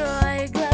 rồi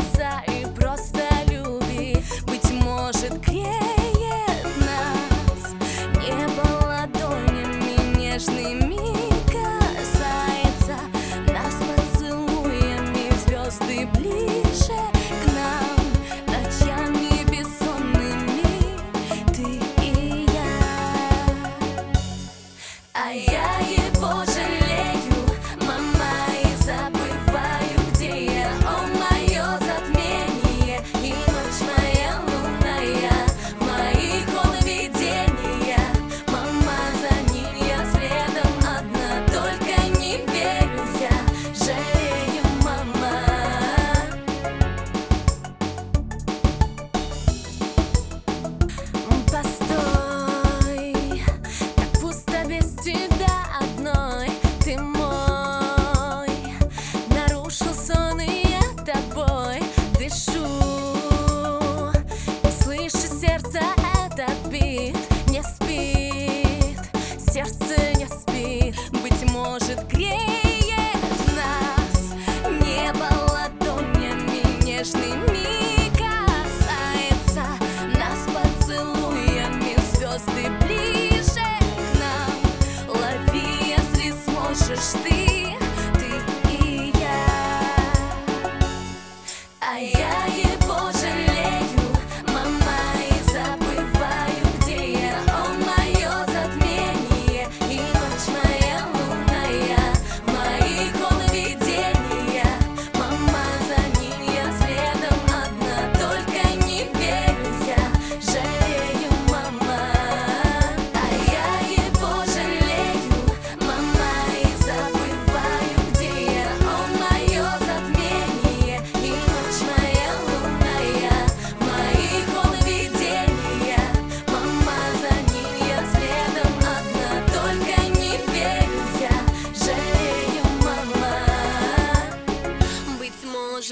может греть.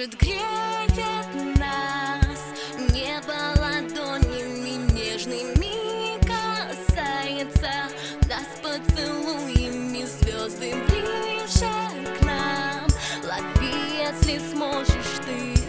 дышит, греет нас. Небо ладонями нежными касается. Нас поцелуями звезды ближе к нам. Лови, если сможешь ты.